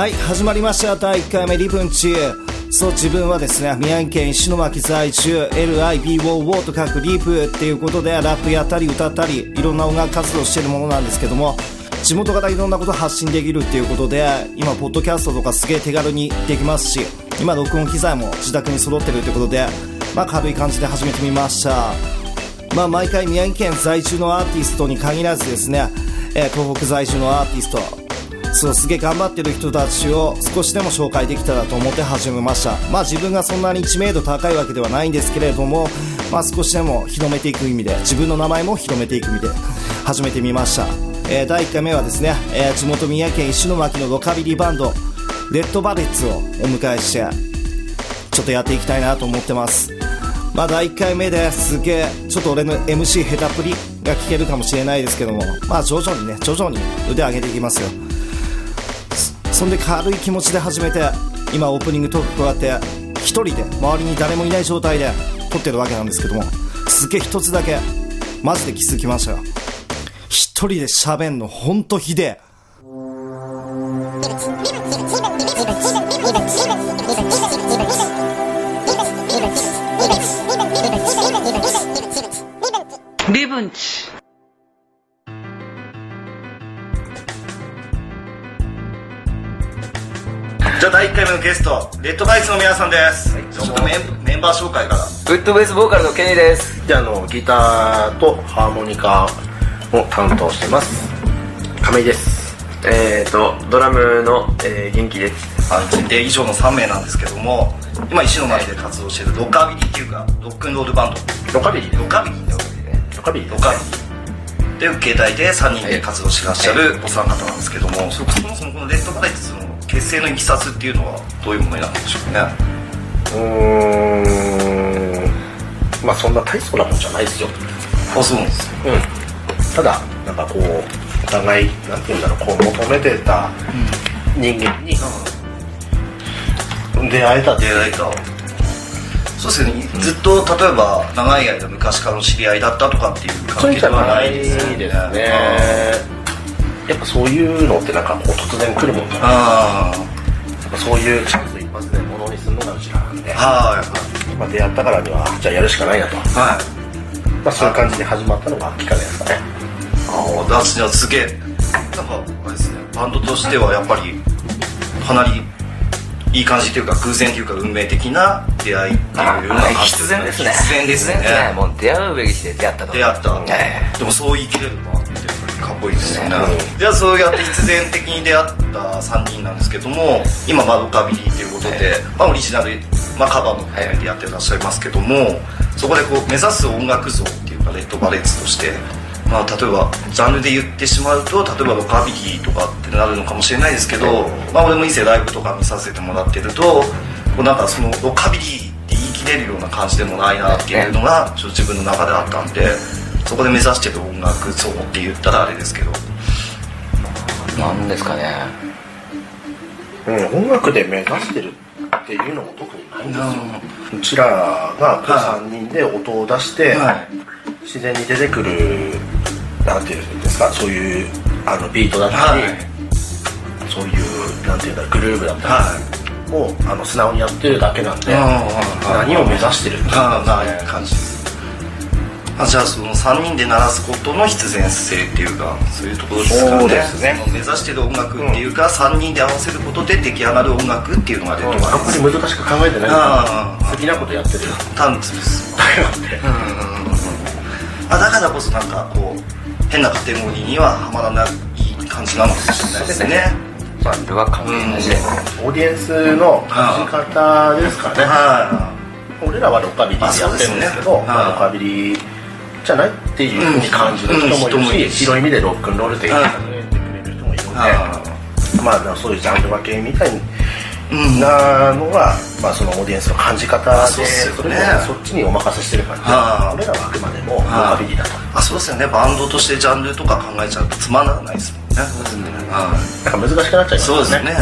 はい始まりました。第1回目リブンチそう自分はですね宮城県石巻在住 LIBOO と書くリブっていうことでラップやったり歌ったりいろんな音楽活動してるものなんですけども地元からいろんなこと発信できるっていうことで今ポッドキャストとかすげえ手軽にできますし今録音機材も自宅に揃ってるってことでまあ軽い感じで始めてみました。まあ毎回宮城県在住のアーティストに限らずですね、え東北在住のアーティストそうすげえ頑張ってる人たちを少しでも紹介できたらと思って始めました。まあ自分がそんなに知名度高いわけではないんですけれどもまあ少しでも広めていく意味で自分の名前も広めていく意味で始めてみました、えー第1回目はですね、えー地元宮城県石巻のロカビリーバンドレッドバレッツをお迎えしてちょっとやっていきたいなと思ってます。まあ第1回目ですげえちょっと俺の MC 下手っぷりが聞けるかもしれないですけどもまあ徐々にね徐々に腕上げていきますよ。そんで軽い気持ちで始めて今オープニングトークこうやって一人で周りに誰もいない状態で撮ってるわけなんですけどもすげえ一つだけマジで気づきましたよ。一人で喋んのほんとひでえ。リブンチ。じゃあ第1回目のゲストレッドバイスの皆さんです、ちょっとメンメンバー紹介から。ウッドベースボーカルのケニーです。であのギターとハーモニカを担当してます。亀井です。えーと、ドラムの、えー元気です。あので以上の3名なんですけども今石巻で活動しているロッカービリーっていうかロックンロールバンド。ロカビリーロッカービリロカビリーロッカービリーっていう形態で3人で活動してらっしゃるお三方なんですけどもそそもそもこのレッドバレッツの結成のいきさつっていうのはどういうものになってるんでしょうね。うーん。まあそんな大層なもんじゃないですよ。あそうなんですようん。ただなんかこうお互いなんていうんだろうこう求めてた人間に出会えた出会えたそうですね。ずっと例えば長い間昔からの知り合いだったとかっていう関係ではいうんじゃなないいですよね。ですね。やっぱそういうのってなんかこう突然来るもんだな。あやっぱそういうチャンス一発でものにするのがうちらなんで、あはい。まあ、出会ったからにはじゃあやるしかないなと、まはい。あ、そういう感じで始まったのがきっかけですかね。ああダンスにはすげえなんかあれですね。バンドとしてはやっぱりかなりいい感じというか偶然というか運命的な出会いっていうような必然ですね。必然ですねもう出会うべきして出会ったと出会った、えでもそう言い切れるなってかっこいいですよね、うんじゃそうやって必然的に出会った3人なんですけども今まあロカビリーということで、まあ、オリジナル、まあ、カバーも含めてやってらっしゃいますけどもそこでこう目指す音楽像っていうかレッドバレッツとしてまあ、例えばジャンルで言ってしまうと例えばロカビリーとかってなるのかもしれないですけど、まあ、俺も以前ライブとか見させてもらってるとこうなんかそのロカビリーって言い切れるような感じでもないなっていうのがちょっと自分の中であったんでそこで目指してる音楽像って言ったらあれですけど。なんですかね。うん、音楽で目指してるっていうのも特にないんですよ、うちらがこうはい。3人で音を出して、はい自然に出てくるなんていうんですかそういうあのビートだったり、はい。そういうなんていうんだグルーヴだったり、はい。をあの素直にやってるだけなんで、あ何を目指してるんですああか、ない感じですあじゃあその3人で鳴らすことの必然性っていうかそういうところですかね。ですね。目指してる音楽っていうか、3人で合わせることで出来上がる音楽っていうのがレッドバレあんまり難しく考えてない好きなことやってる。タンツです んで、あだからこそなんかこう変なカテゴリーにははまらない感じなのかもしれないですね。ジャンルは関係ないで、オーディエンスの感じ方ですかね、は俺らはロカビリーでやってるんですけどね。はいロカビリーじゃないっていうふうに感じる人もいるし、うん人もいるし広い意味でロックンロールって言ってくれる人もいるので、あまあそういうジャンル分けみたいうんなのは、まあ、そのオーディエンスの感じ方あでそうっすよね。それもそっちにお任せしてる感じ。俺らはあくまでもロカビリーだと。あそうですよね。バンドとしてジャンルとか考えちゃうとつまらないですもんね。はいなんか難しくなっちゃいますよね。そうですね。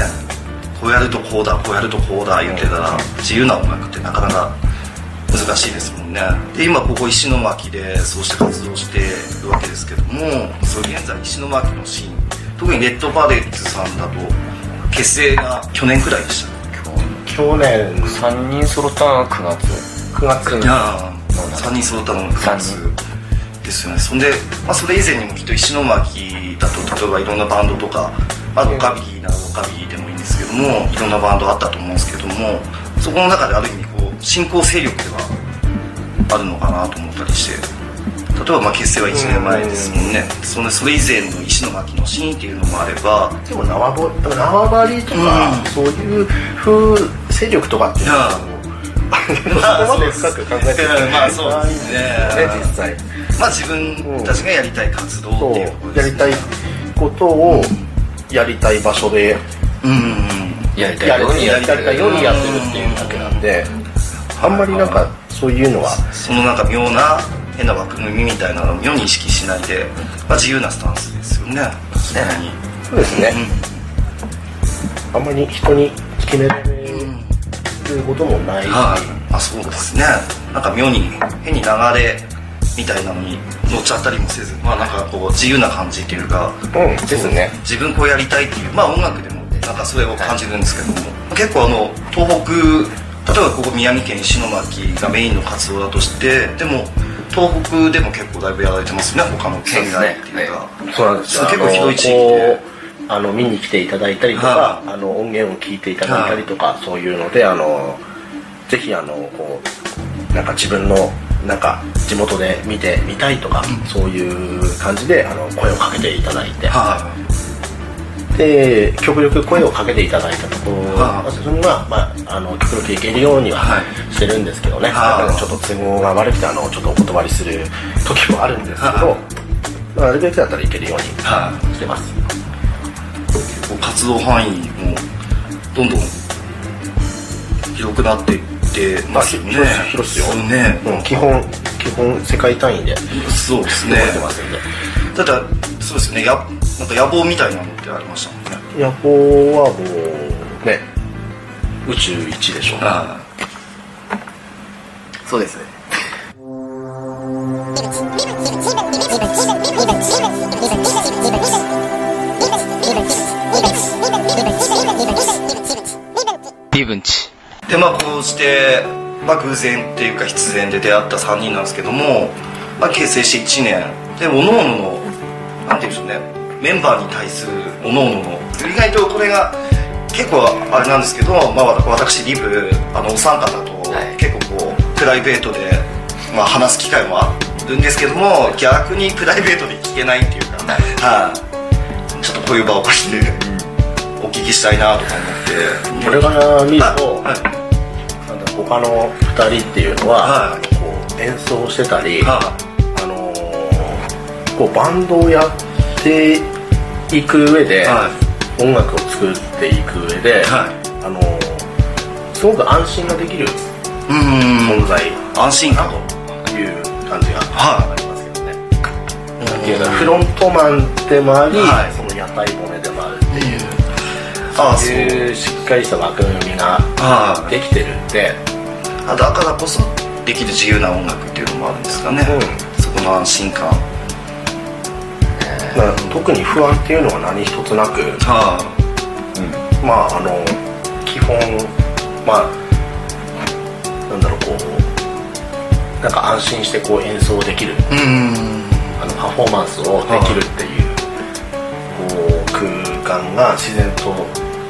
こうやるとこうだこうやるとこうだ言ってたら自由な音楽ってなかなか難しいですもんね。で今ここ石巻でそうして活動してるわけですけどもそう現在石巻のシーン特にレッドバレッツさんだと結成が去年くらいでした。ね去年3人揃ったのは9月。9月。いや3人揃ったのが9月ですよね。そんで、まあ、それ以前にもきっと石巻だと例えばいろんなバンドとかまあロカビリーならロカビリーでもいいんですけどもいろんなバンドあったと思うんですけどもそこの中である意味こう新興勢力ではあるのかなと思ったりして例えばまあ結成は1年前ですもんね。そのそれ以前の石巻のシーンっていうのもあればでも縄張りとか、うん。そういう風勢力とかっていうのはそこまで深く考えてうんまあそうですね。ね実際。まあ自分たちがやりたい活動っていう。ところですやりたいことをやりたい場所でうん。うんやりたいようやりたい。ようにやってるっていうだけなんであんまりなんかそういうのはそのなんか妙な変な枠組みみたいなのを世に意識しないで、まあ、自由なスタンスですよね。それに。そうですね、あんまり人に決められることもない。し、はい。あそうですね。なんか妙に変に流れみたいなのに乗っちゃったりもせずまあなんかこう自由な感じっていうかうんですね。自分こうやりたいっていうまあ音楽でもなんかそれを感じるんですけども、結構あの東北例えばここ宮城県石巻がメインの活動だとしてでも東北でも結構だいぶやられてますね他の県外っていうか。そうなんですよ結構ひどい地域で。あの見に来ていただいたりとか、はあの音源を聞いていただいたりとか、そういうのであのぜひあのこうなんか自分のなんか地元で見てみたいとか、そういう感じであの声をかけていただいて、はで極力声をかけていただいたところ。はあ。それが、まあ、あの極力行けるようにははい。してるんですけどね、はあ。だからちょっと都合が悪くてあのちょっとお断りする時もあるんですけど、はまあなるべくだったら行けるようにしてます。こう活動範囲もどんどん広くなっていってますよね。まあ広すよ。ね、うん。基本基本世界単位でそうですね。動いてますんで、ただそうですね。やなんか野望みたいなのってありましたもんね。野望はもうね宇宙一でしょうはそうですね。リブンチいでまあこうして、まあ、偶然っていうか必然で出会った3人なんですけども、まあ、結成して1年。でおのおののなんて言うんでしょうねメンバーに対するおのおの。の意外とこれが結構あれなんですけど、まあ、わ私リブあのお三方とはい。結構こうプライベートで、まあ、話す機会もあるんですけども逆にプライベートで聞けないっていうか、はい、ちょっとこういう場を借りてお聞きしたいなとか思って。これから見ると、はい。他の2人っていうのは、はい。こう演奏してたり、はあのーこうバンドをやっていく上で、は音楽を作っていく上で、はい。あのーすごく安心ができる存在安心感。という感じがはありますけどね。っていうのはフロントマンでもあり、はい。その屋台骨でもあるっていう、あそういうしっかりした枠組みがはできてるんで、あだからこそできる自由な音楽っていうのもあるんですかね、うそこの安心感まあ特に不安っていうのは何一つなく、はまああの基本まあなんだろうこうなんか安心してこう演奏できるうーん。あのパフォーマンスをできるっていう,、こう空間が自然と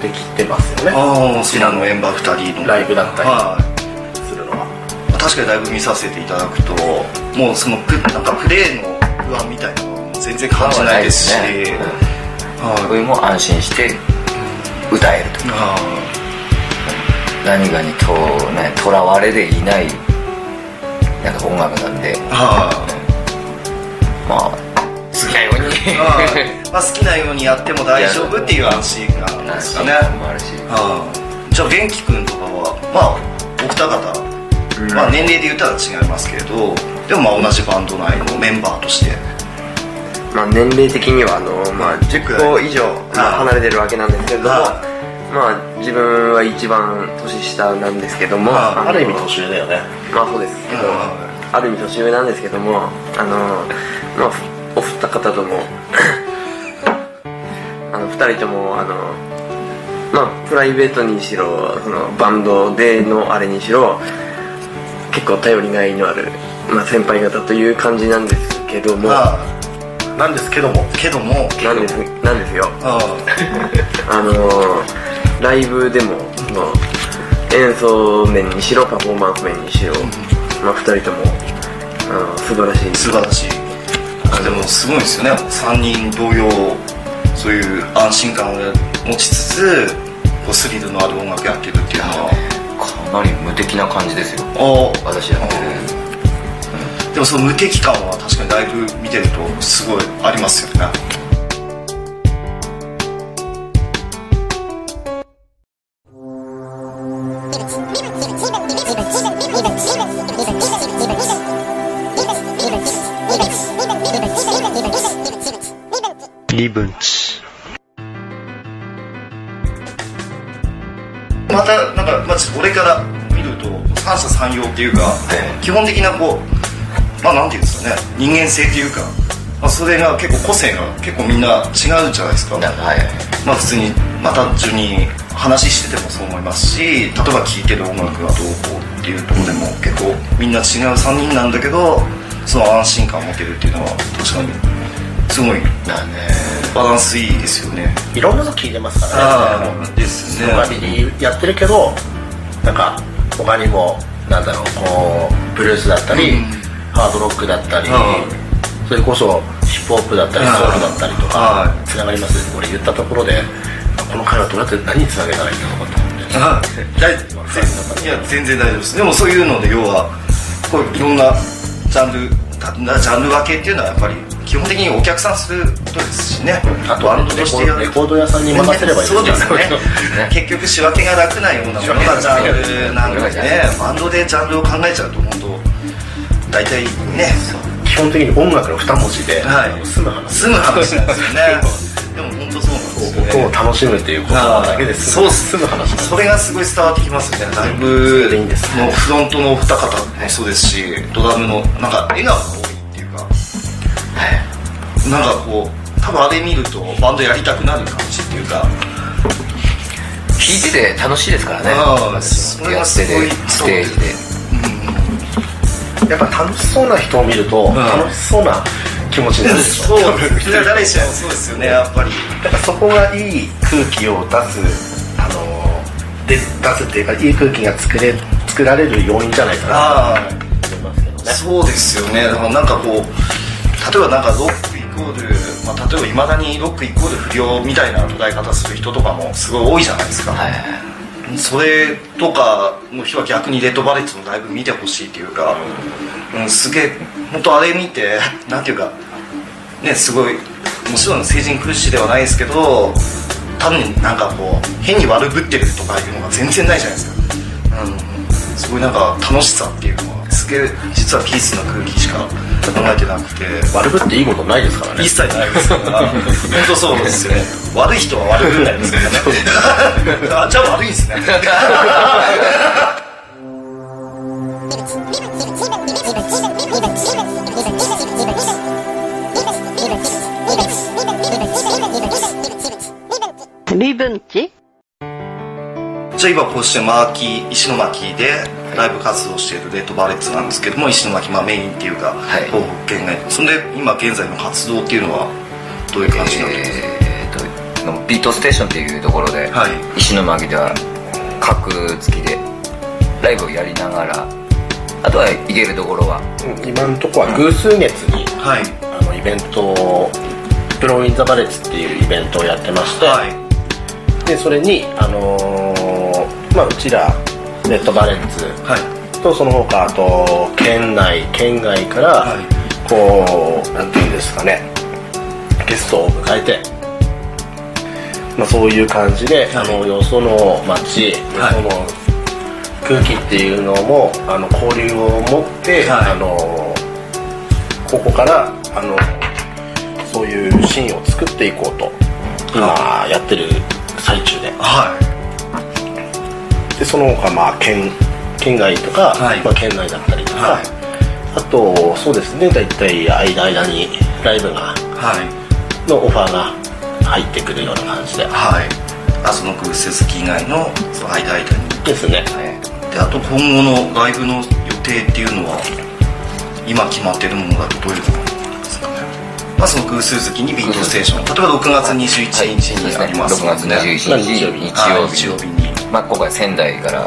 できてますよね。ああそちらのメンバー2人の。ライブだったり。はい。するのは。確かにライブ見させていただくともうそのプなんかプレーの不安みたいな全然感じないですし。ねはいこれも安心して歌えるとあ何かにとねとらわれでいないなんか音楽なんで。あはまあ好きなように。まあ好きなようにやっても大丈夫っていう安心感で安すかね。もあるし。はいじゃあ元気くんとかはまあお二方、まあ、年齢で言ったら違いますけどでもまあ同じバンド内のメンバーとしてまあ、年齢的にはあの、まあ、10個以上、まあ、離れてるわけなんですけれども、はまあ、自分は一番年下なんですけども、はある意味年上だよね。まあそうです。けど、はある意味年上なんですけどもあの、まあ、お二方とも あの二人ともあのまあプライベートにしろそのバンドでのあれにしろ結構頼りがいのある、まあ、先輩方という感じなんですけどもまあなんですけども。けどもなんですなんですよ。ああ。のーライブでもその演奏面にしろパフォーマンス面にしろ、まあ、2人ともあの素晴らしい。素晴らしい。あでもすごいですよね。3人同様そういう安心感を持ちつつこうスリルのある音楽やってるっていうのは。かなり無敵な感じですよ。お私やってるでもその無敵感は確かにライブ見てるとすごいありますよね。リブンチ。またなんかまず俺から見ると三者三様っていうか、基本的なこうまあなんていうんですかね。人間性っていうか、まあ、それが結構個性が結構みんな違うじゃないですか。なはい。まあ普通にまあ単純に話しててもそう思いますし例えば聴いてる音楽がどうこうっていうところでも結構みんな違う3人なんだけどその安心感を持てるっていうのは確かにすごいだね。バランスいいですよね。いろんなの聞いてますからねああですね。その割にやってるけどなんか他にもなんだろうこうブルースだったり、うんハードロックだったり、うそれこそヒップホップだったりうん。ソウルだったりとかはつながります。俺言ったところでこの会話どうやって何につなげたらいいんだろうかと思って。あ大全いや全然大丈夫です。でもそういうので要はこういろんなジャンルたジャンル分けっていうのはやっぱり基本的にお客さんすることですしね。あとバンドとしてやる。レコード屋さんに任せればいいそうですよね。ね結局仕分けが楽なようなものがジャンルなんでね。バンドでジャンルを考えちゃうと大体ね。基本的に音楽の二文字で、はい。済む話。済む話なんですよね。でも本当そうなんですよね。音を楽しむっていう言葉だけで済む済む話それがすごい伝わってきますよね。ライそブれでいいんですのフロントのお二方もそうですしドラムのなんか笑顔が多いっていうか。なんかこう多分あれ見るとバンドやりたくなる感じっていうか。弾いてて楽しいですからね。それがすごいてステージでやっぱ楽しそうな人を見ると、楽しそうな気持ちになるでしょ？そう。それは誰しもそうですよねやっぱり。だからそこがいい空気を出すあので出すっていうかいい空気が作れ作られる要因じゃないかなと思いますけどね。そうですよね。だからなんかこう例えばなんかロックイコール、まあ、例えばいまだにロックイコール不良みたいな捉え方する人とかもすごい多いじゃないですか、はいそれとかの日は逆にレッドバレッジもだいぶ見てほしいというか、うん、すげえ本当あれ見て なんていうかねすごいもちろん成人苦しではないですけど単になんかこう変に悪ぶってるとかいうのが全然ないじゃないですか、うん、すごいなんか楽しさっていうのは。すげえ実はピースな空気しか考えてなくて。悪ぶっていいことないですからね。一切ないです。から本当そうですよね。悪い人は悪くないですからねあじゃあ悪いんですね。リブンチじゃあ今こうして巻石巻でライブ活動しているレッドバレッツなんですけども石巻、まあ、メインっていうか、はい。東北県内そんで今現在の活動っていうのはどういう感じになってますか、えーとビートステーションっていうところで、はい。石巻では格付きでライブをやりながらあとは行けるところは？うん今のところは偶数月にはい。あのイベントをプロインザバレッツっていうイベントをやってまして、はい。でそれにあのーまあうちらレッドバレッツはい。とその他あと県内県外から、はい。こうなんていうんですかねゲストを迎えて、まあ、そういう感じで、はい。あのよその街、はい。よその空気っていうのもあの交流を持って、はい。あのここからあのそういうシーンを作っていこうと今やってる最中で。はでその他まあ県県外とか、はい。まあ、県内だったりとか、はい。あとそうですね。大体間間にライブがいはい。のオファーが入ってくるような感じで。はい。あそのグース好き以外のその間間に。ですね。であと今後のライブの予定っていうのは今決まってるものだとどういうのなんですかね。まあその偶数月にビートステーション。例えば6月21日にあります6月21日。日曜日日はい曜日日曜日にまあ、今回仙台から、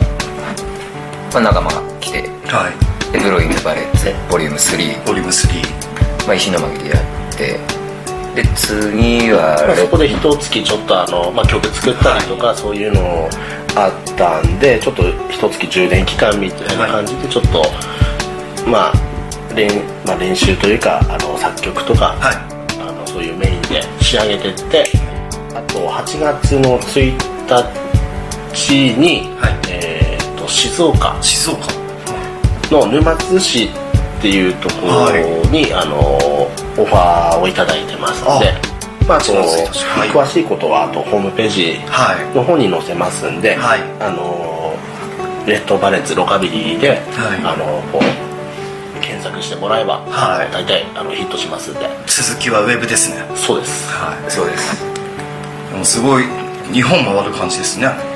まあ、仲間が来てはい。でグローイングバレッツボリューム3、ボリューム3まあ、石巻でやってで次はまあ、そこで一月ちょっとあの、まあ、曲作ったりとか、そういうのあったんでちょっと一月充電期間みたいな感じでちょっと、まあ練まあ、練習というかあの作曲とか、はい。あのそういうメインで仕上げてってあと8月の1日に、はい。えー、と静岡。静岡。の沼津市っていうところに、あのオファーをいただいてますので。まあその1月1日はい。詳しいことはあとホームページはい。の方に載せますんで、はい。あのレッドバレッツロカビリーで、はい。あのこう検索してもらえば、はい。大体あのヒットしますんで。続きはウェブですね。そうです。はい。そうです、でもすごい日本回る感じですね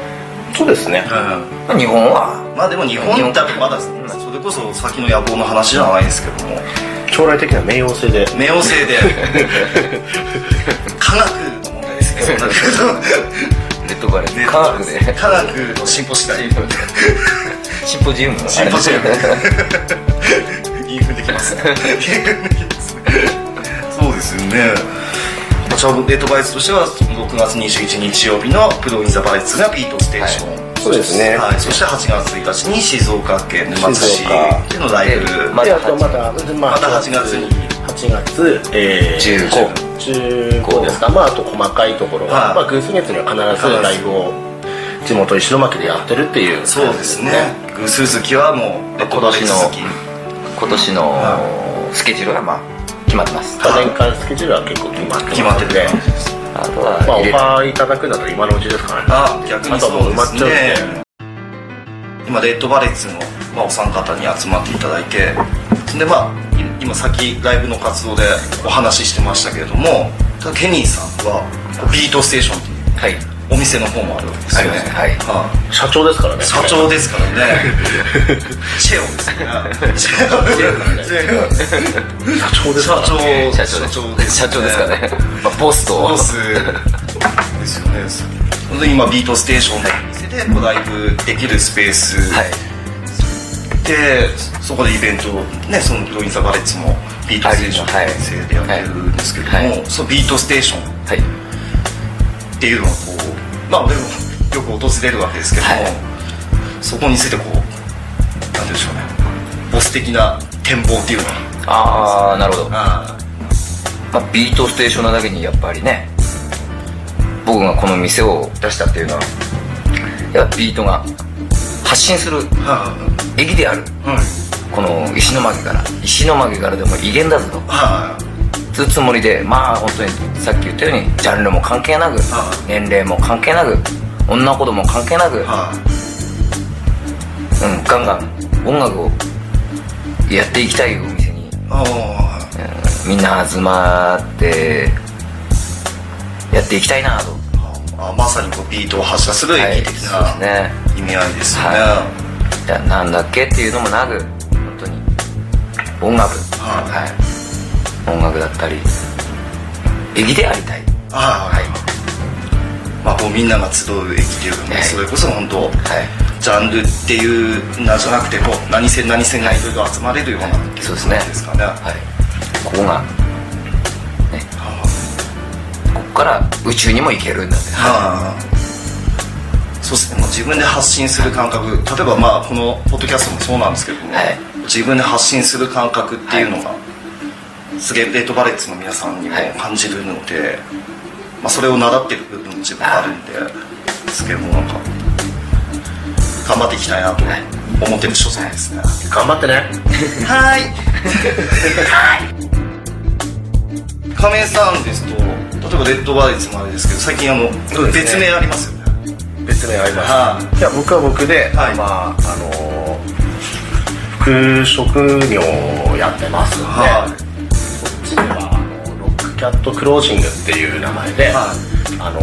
そうですね。うん。まあ、日本は。まあでも日本だとまだそれこそ先の野望の話じゃないですけども。将来的な冥王星で。冥王星で。科学の問題ですけどだけレッドバレ科学で科学の進歩次第シンポジウム。のシンポジウム。言 い踏んできますね。言い踏んできますね。そうですよねじゃあレッドバイツとしては6月21日曜日のプロインザバイツがビートステーション、そうですね。はい、そして8月1日に静岡県沼津市静岡でのライブ。でまであとまた、まあ、また8月に。8月、えー、15 15ですか、まあ、あと細かいところが、はい。まあ、偶数月には必ずライブを地元石巻でやってるっていう。そうですね。偶数月はもうレッドバイツ好き今年のスケジュールがまあ決まってます。まあ年間スケジュールは結構決まって決まっててで、あとはまあ、オファーいただくんだと今のうちですからね。あ逆にあとはもうでね。今レッドバレッツの、まあ、お三方に集まっていただいてでまあい今さっきライブの活動でお話ししてましたけれどもケニーさんはビートステーションっていう。はいお店の方もあるわけですよね。社長ですからね。い社長ですからね。チェオですよね。チェオ社長ですから社長社長です社長ですかね、まあ、ボスと。ボスですよね。で今ビートステーションの店でこうライブできるスペース、はい。でそこでイベントをねそのロイン・ザ・バレッツもビートステーションはいの先生でやってるんですけども、はい。そのビートステーション。はいっていうのはこうまあ俺もよく訪れるわけですけども、はい。そこについてこうなんて言うんでしょうねボス的な展望っていうのは。ああなるほど、あまあ、ビートステーションなだけにやっぱりね僕がこの店を出したっていうのはやっぱビートが発信する駅であるいはい。この石巻から石巻からでも威厳だぞと。はつうつもりでまあ本当にさっき言ったようにジャンルも関係なくは年齢も関係なく女子供も関係なく、い。はうん、ガンガン音楽をやっていきたいお店に、うんみんな集まってやっていきたいなと。ああまさにこうビートを発射するはい駅的そうですなね。意味合いですよね、はじゃあなんだっけっていうのもなく本当に音楽。はい。はい音楽だったり駅でありたい。はい。まあこうみんなが集う駅っていうかね、はい。それこそ本当はい。ジャンルっていうなじゃなくてこう何線何線がいろいろ集まれるようなっていそうですねですかね。はい。ここがね。ここから宇宙にも行けるんだって。はあ。そうですね。もう自分で発信する感覚。例えばまあこのポッドキャストもそうなんですけども、はい。自分で発信する感覚っていうのが、すげえレッドバレッツの皆さんにもはい。感じるので、まあ、それを習ってる部分も自分あるんですげえもうなんか頑張っていきたいなと思ってる所存ですね、頑張ってね。はい。仮面さんですと、例えばレッドバレッツもあれですけど、最近あの、ね。別名ありますよね。別名あります、はい。や僕は僕で、はい。まああの副職業をやってますので、はこャットクロージングっていう名前で、はあの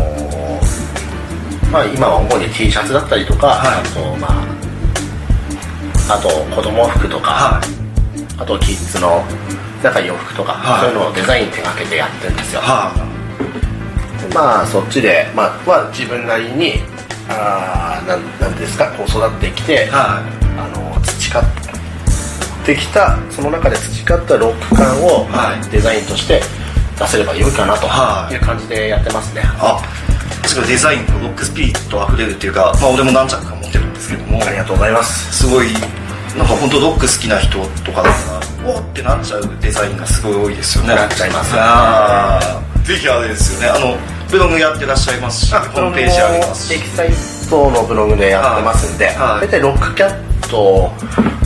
まあ、今は主に T シャツだったりとか、はい。あとまああと子供服とか、はい。あとキッズのなんか洋服とか、はい。そういうのをデザイン手掛けてやってるんですよ、はまあそっちで、まあまあ、自分なりにあーなんなんですかこう育ってきて、い。はあの培ってきたその中で培ったロック感を、はい。デザインとして出せれば良いかなとはい。いう感じでやってますね、あ確かにデザインとロックスピリットあふれるっていうかまあ俺も何着か持ってるんですけども。ありがとうございます。すごいなんか本当ロック好きな人とかだったらおーってなっちゃうデザインがすごい多いですよね。なっちゃいますあーぜひあれですよね。あのブログやってらっしゃいますしホームページありますし。エキサイトのブログでやってますんで、はい。大体ロックキャット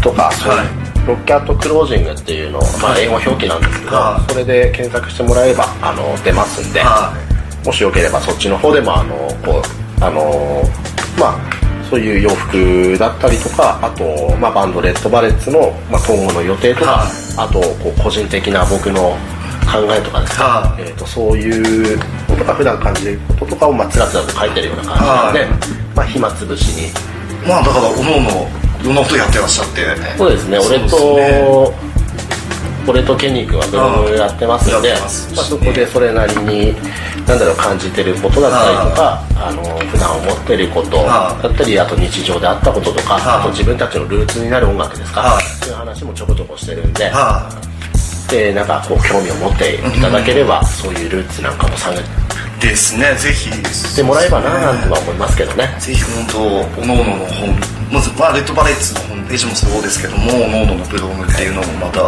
とか、そういうはいロックキャットクロージングっていうの、まあ、英語表記なんですけど、はい。それで検索してもらえばあの出ますんで、はもしよければそっちの方でもあのこうあのまあそういう洋服だったりとかあと、まあ、バンドレッドバレッツの、まあ、今後の予定とか、はい。あとこう個人的な僕の考えとかですか、はい。えー、とそういうことが普段感じることとかをまあつらつらと書いてるような感じなんで、はい。まあ、暇つぶしに。まあだからおのおのいろんなことやってらっしゃって。そうですね。俺と俺とケニー君はブログやってますんで、ますしねまあ、そこでそれなりになんだろう感じてることだったりとか、あの普段思ってることはいだったりあと日常であったこととか、はいあと自分たちのルーツになる音楽ですか、はいそういう話もちょこちょこしてるんで、はでなんかこう興味を持っていただければ、そういうルーツなんかも探ですね。ぜひ。てもらえばななんては思いますけどね。ぜひ本当おのおのの本まず、まあ、レッドバレッツのホームページもそうですけどもおのおののブログっていうのもまた、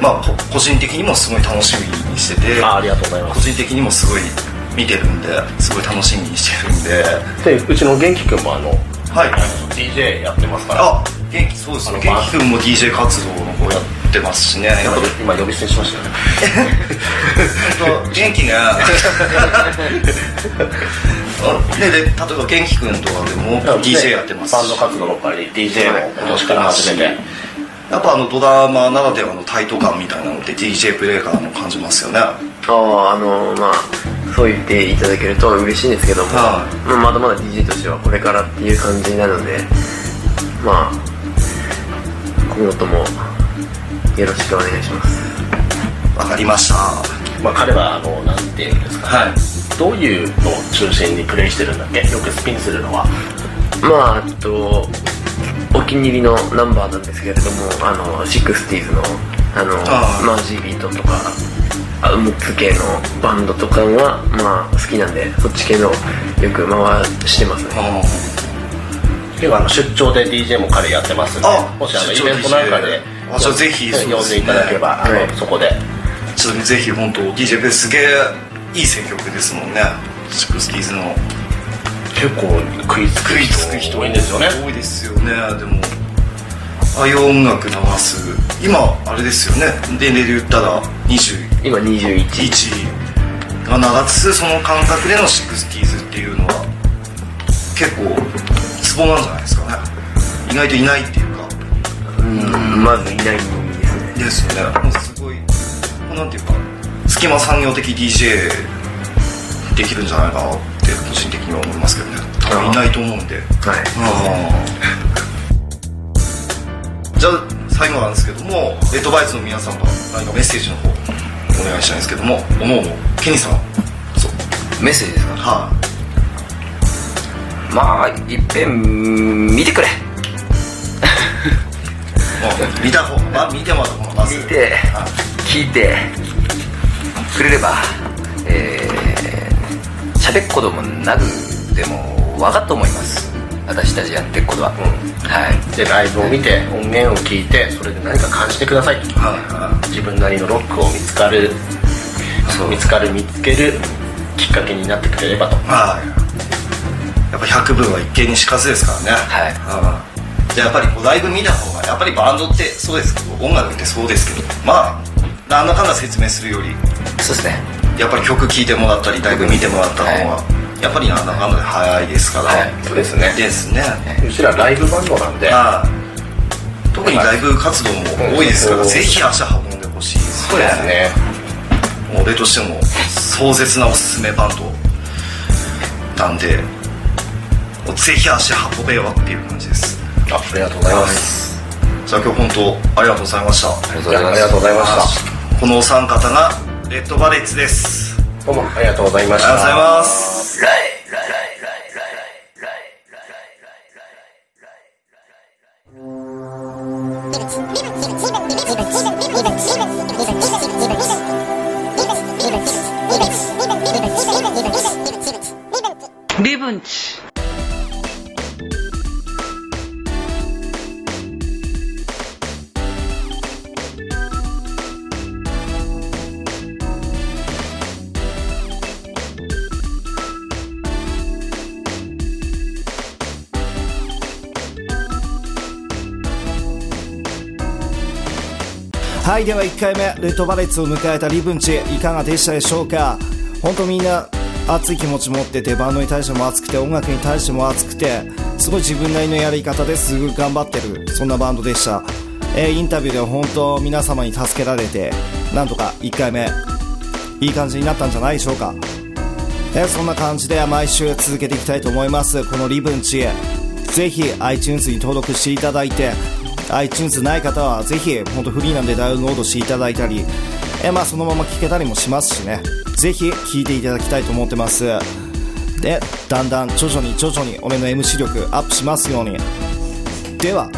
まあ、こ個人的にもすごい楽しみにしててあありがとうございま個す人的にもすごい見てるんですごい楽しみにしてるんで。でうちの元気君もあのはい。DJ やってますから。あ元気そうですね。元気。君も DJ 活動の方やってますしね。今呼び捨てにしましたよね。元気 がでで例えば元気君とかでも DJ やってます。しバンド活動の代わりに DJ を今年から始めて。やっぱあのドラマならではのタイト感みたいなのって DJ プレイからも感じますよね。あああのまあそう言っていただけると嬉しいんですけども、はまあまだまだ DJ としてはこれからっていう感じなのでまあ今後ともよろしくお願いします。わかりました。まあ彼はあのなんていうんですか、はい。どういうのを中心にプレイしてるんだっけ？よくスピンするのは。まああとお気に入りのナンバーなんですけれどもあの 60s のあのああマージービートとかあムック系のバンドとかはまあ好きなんでそっち系のよく回してますね。あ結構あの出張で DJ も彼やってますんであもしあのイ出張ベントなんかであじゃあぜひそうですね。呼んでいただければ、あのはい。そこで。ちょっとぜひ本当 DJ ベースすげえいい選曲ですもんね。シックスティーズの。結構食いつく食いつく人。多いんですよね。多いですよね。でもああいう音楽流す。今あれですよね。年齢で言ったら21今21が流すその感覚でのシックスティーズっていうのは結構ツボなんじゃないですかね意外といないっていうかうんまずいないですねですよねもうすごいもうなんていうか隙間産業的 DJ できるんじゃないかなって個人的には思いますけどね多分いないと思うんではいじゃあ最後なんですけどもレッドバイツの皆さんが何かメッセージの方お願いしたいんですけどもおのおのケニーさんそう。メッセージですかはまあいっぺん見てくれ。い、もう見た方まあ見てもらった見てはい聞いてくれればえー、しゃべっこともなくでも分かっと思います。私たちやってることは、はい。でライブを見て音源を聞いてそれで何か感じてくださいと。はいは自分なりのロックを見つかる見つかる見つけるきっかけになってくれればと。いはい。やっぱ100分は一見にしかずですからね。はい。うん。じゃあやっぱりこうライブ見た方がやっぱりバンドってそうですけど音楽ってそうですけど。まあなんだかんだ説明するより。そうですね。やっぱり曲聴いてもらったりライブ見てもらった方が、はやっぱりなんだかんだで早いですから、はい。そうですね。ですね、うちらライブバンドなんで。はい。特にライブ活動も多いですから、うんぜひ足運ほしいですそうですね。俺としても壮絶なおすすめバンドなんでぜひ足運べよっていう感じです。あありがとうございます、じゃあ今日本当ありがとうございました。ありがとうございました。このお三方がレッドバレッツです。どうもありがとうございました。ありがとうございますリブンチ。はいでは1回目レッドバレッツを迎えたリブンチいかがでしたでしょうか？本当みんな熱い気持ち持っててバンドに対しても熱くて音楽に対しても熱くてすごい自分なりのやり方ですごい頑張ってるそんなバンドでした、えーインタビューでは本当皆様に助けられてなんとか1回目いい感じになったんじゃないでしょうか。えーそんな感じで毎週続けていきたいと思います。このリブンチぜひ iTunes に登録していただいて iTunes ない方はぜひ本当フリーなんでダウンロードしていただいたりえまあそのまま聴けたりもしますしね。ぜひ聴いていただきたいと思ってます。でだんだん徐々に徐々に俺の MC 力アップしますように。では